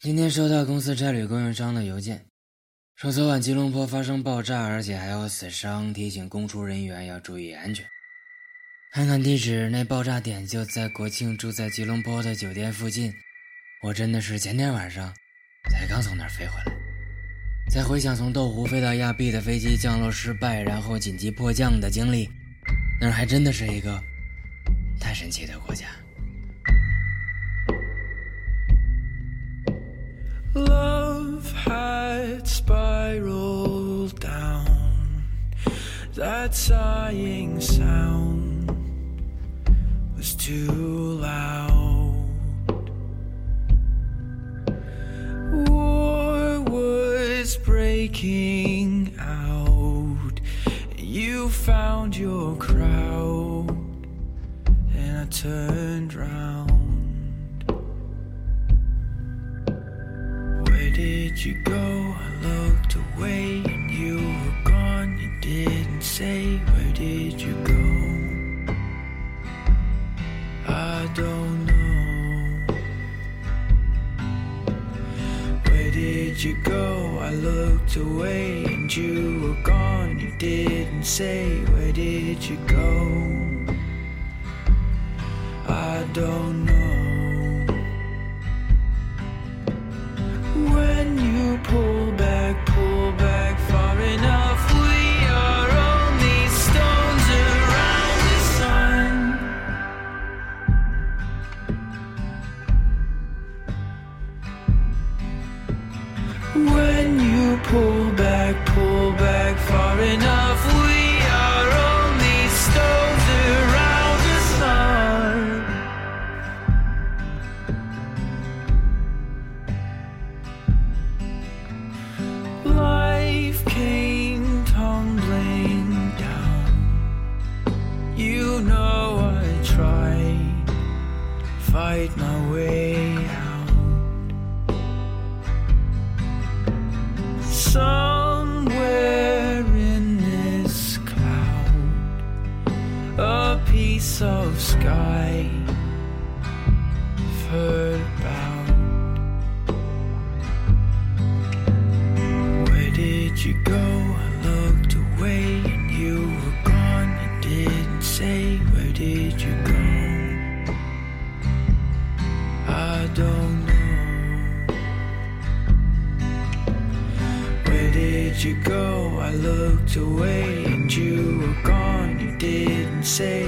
今天收到公司差旅供应商的邮件，说昨晚吉隆坡发生爆炸，而且还有死伤，提醒公出人员要注意安全。看看地址，那爆炸点就在国庆住在吉隆坡的酒店附近。我真的是前天晚上才刚从那儿飞回来。再回想从豆湖飞到亚庇的飞机降落失败，然后紧急迫降的经历，那儿还真的是一个太神奇的国家。Love had spiraled down. That sighing sound was too loud. War was breaking out. You found your crowd, and I turned round. You go? I looked away and you were gone. You didn't say, Where did you go? I don't know. Where did you go? I looked away and you were gone. You didn't say, Where did you go? I don't know. When you pull back, pull back far enough, we are only stones around the sun. Life came tumbling down. You know I tried, fight my way piece of sky heard about. Where did you go? I looked away and you were gone. You didn't say, Where did you go? I don't know. Where did you go? I looked away and you were gone. You didn't say,